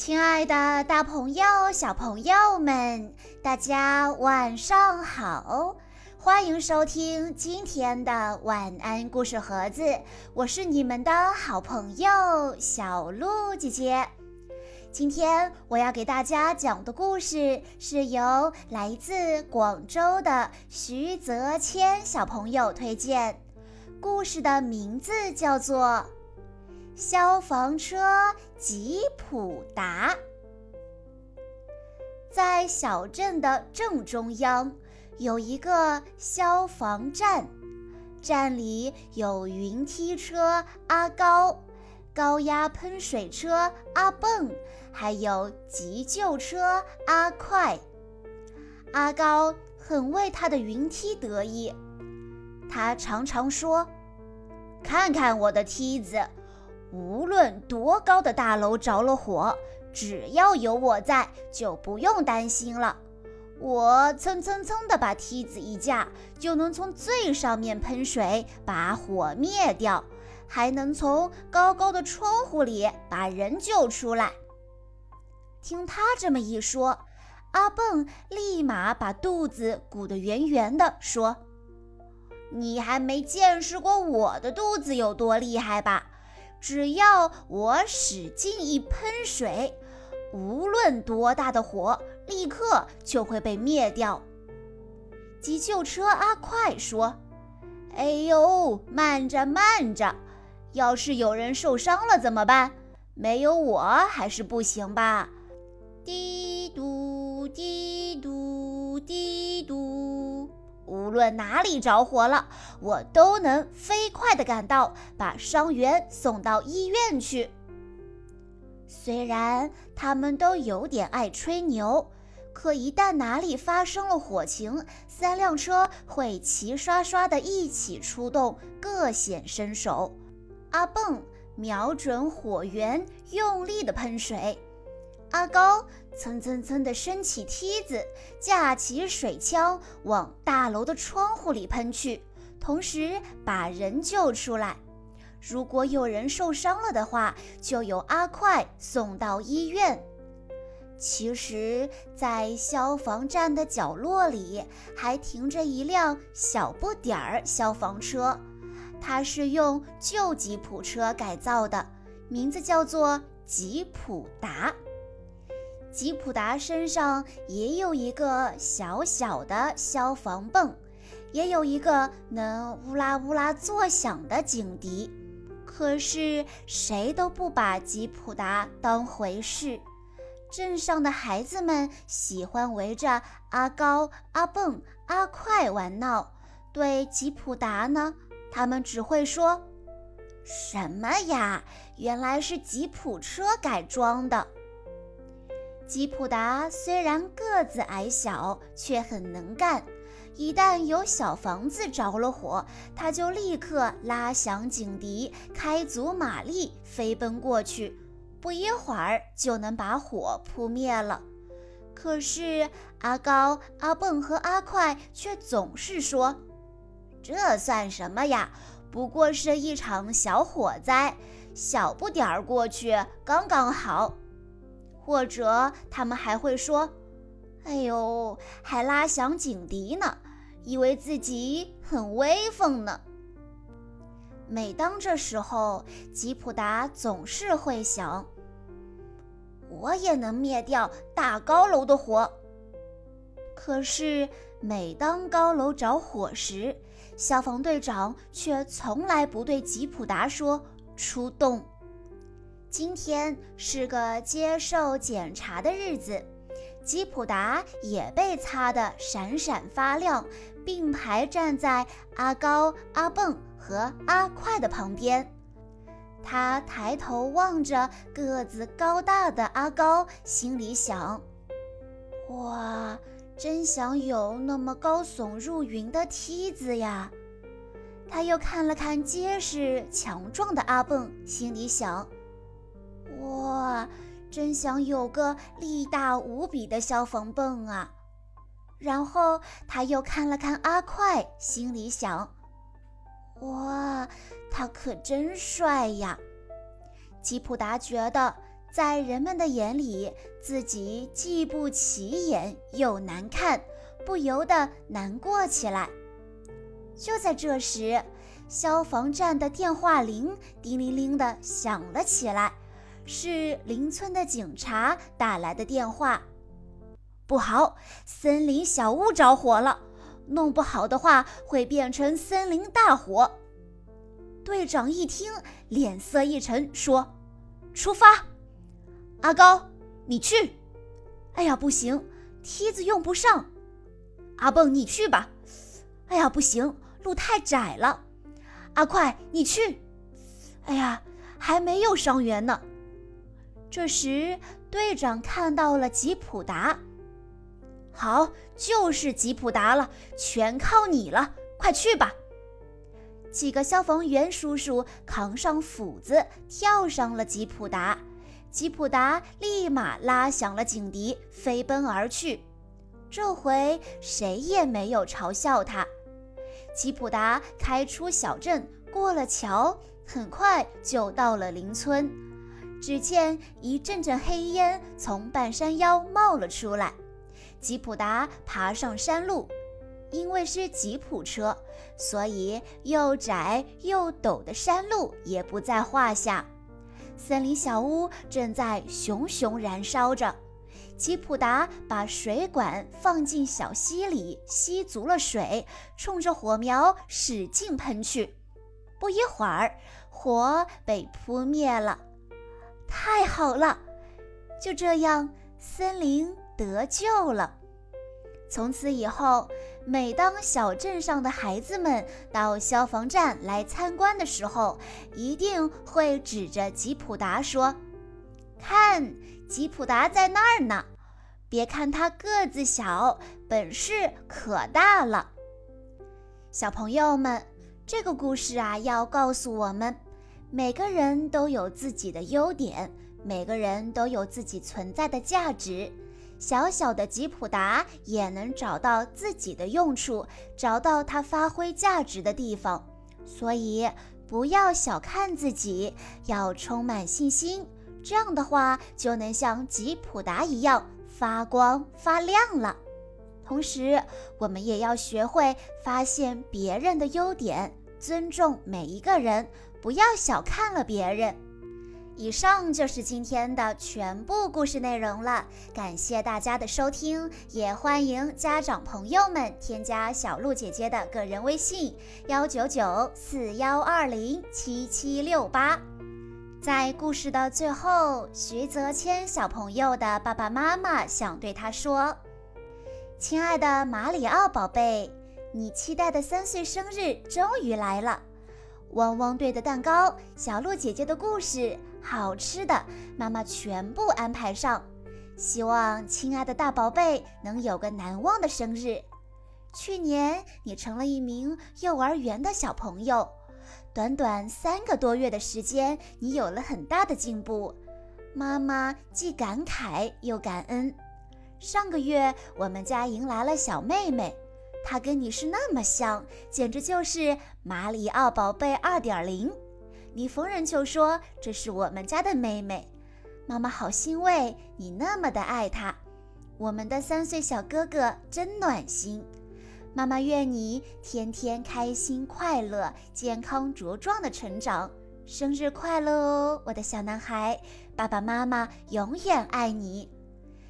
亲爱的，大朋友、小朋友们，大家晚上好！欢迎收听今天的晚安故事盒子，我是你们的好朋友小鹿姐姐。今天我要给大家讲的故事是由来自广州的徐泽谦小朋友推荐，故事的名字叫做。消防车吉普达在小镇的正中央有一个消防站，站里有云梯车阿高、高压喷水车阿蹦，还有急救车阿快。阿高很为他的云梯得意，他常常说：“看看我的梯子。”无论多高的大楼着了火，只要有我在，就不用担心了。我蹭蹭蹭地把梯子一架，就能从最上面喷水，把火灭掉，还能从高高的窗户里把人救出来。听他这么一说，阿蹦立马把肚子鼓得圆圆的，说：“你还没见识过我的肚子有多厉害吧？”只要我使劲一喷水，无论多大的火，立刻就会被灭掉。急救车阿快说：“哎呦，慢着慢着，要是有人受伤了怎么办？没有我还是不行吧？”滴无论哪里着火了，我都能飞快地赶到，把伤员送到医院去。虽然他们都有点爱吹牛，可一旦哪里发生了火情，三辆车会齐刷刷地一起出动，各显身手。阿蹦瞄准火源，用力地喷水。阿高蹭蹭蹭地升起梯子，架起水枪往大楼的窗户里喷去，同时把人救出来。如果有人受伤了的话，就由阿快送到医院。其实，在消防站的角落里还停着一辆小不点儿消防车，它是用旧吉普车改造的，名字叫做吉普达。吉普达身上也有一个小小的消防泵，也有一个能呜啦呜啦作响的警笛。可是谁都不把吉普达当回事。镇上的孩子们喜欢围着阿高、阿蹦、阿快玩闹，对吉普达呢，他们只会说：“什么呀？原来是吉普车改装的。”吉普达虽然个子矮小，却很能干。一旦有小房子着了火，他就立刻拉响警笛，开足马力飞奔过去，不一会儿就能把火扑灭了。可是阿高、阿蹦和阿快却总是说：“这算什么呀？不过是一场小火灾，小不点儿过去刚刚好。”或者他们还会说：“哎呦，还拉响警笛呢，以为自己很威风呢。”每当这时候，吉普达总是会想：“我也能灭掉大高楼的火。”可是每当高楼着火时，消防队长却从来不对吉普达说“出动”。今天是个接受检查的日子，吉普达也被擦得闪闪发亮，并排站在阿高、阿蹦和阿快的旁边。他抬头望着个子高大的阿高，心里想：“哇，真想有那么高耸入云的梯子呀！”他又看了看结实强壮的阿蹦，心里想。哇，真想有个力大无比的消防泵啊！然后他又看了看阿快，心里想：哇，他可真帅呀！吉普达觉得在人们的眼里，自己既不起眼又难看，不由得难过起来。就在这时，消防站的电话铃叮铃铃地响了起来，是邻村的警察打来的电话。不好，森林小屋着火了，弄不好的话会变成森林大火。队长一听，脸色一沉，说：“出发。”阿高，你去。哎呀，不行，梯子用不上。阿蹦，你去吧。哎呀，不行，路太窄了。阿快，你去。哎呀，还没有伤员呢。这时，队长看到了吉普达。好，就是吉普达了，全靠你了，快去吧。几个消防员叔叔扛上斧子，跳上了吉普达。吉普达立马拉响了警笛，飞奔而去。这回谁也没有嘲笑他。吉普达开出小镇，过了桥，很快就到了邻村。只见一阵阵黑烟从半山腰冒了出来。吉普达爬上山路，因为是吉普车，所以又窄又陡的山路也不在话下。森林小屋正在熊熊燃烧着，吉普达把水管放进小溪里，吸足了水，冲着火苗使劲喷去。不一会儿，火被扑灭了。太好了，就这样，森林得救了。从此以后。每当小镇上的孩子们到消防站来参观的时候，一定会指着吉普达说：“看，吉普达在那儿呢！别看他个子小，本事可大了。”小朋友们，这个故事啊，要告诉我们，每个人都有自己的优点，每个人都有自己存在的价值。小小的吉普达也能找到自己的用处，找到它发挥价值的地方。所以不要小看自己，要充满信心。这样的话，就能像吉普达一样发光发亮了。同时，我们也要学会发现别人的优点，尊重每一个人，不要小看了别人。以上就是今天的全部故事内容了，感谢大家的收听，也欢迎家长朋友们添加小鹿姐姐的个人微信：幺九九四幺二零七七六八。在故事的最后，徐泽谦小朋友的爸爸妈妈想对他说：“亲爱的马里奥宝贝，你期待的三岁生日终于来了，汪汪队的蛋糕，小鹿姐姐的故事。”好吃的，妈妈全部安排上。希望亲爱的大宝贝能有个难忘的生日。去年你成了一名幼儿园的小朋友，短短三个多月的时间，你有了很大的进步。妈妈既感慨又感恩。上个月我们家迎来了小妹妹，她跟你是那么像，简直就是马里奥宝贝二点零。你逢人就说这是我们家的妹妹，妈妈好欣慰你那么的爱她。我们的三岁小哥哥真暖心，妈妈愿你天天开心快乐、健康茁壮的成长。生日快乐哦，我的小男孩！爸爸妈妈永远爱你。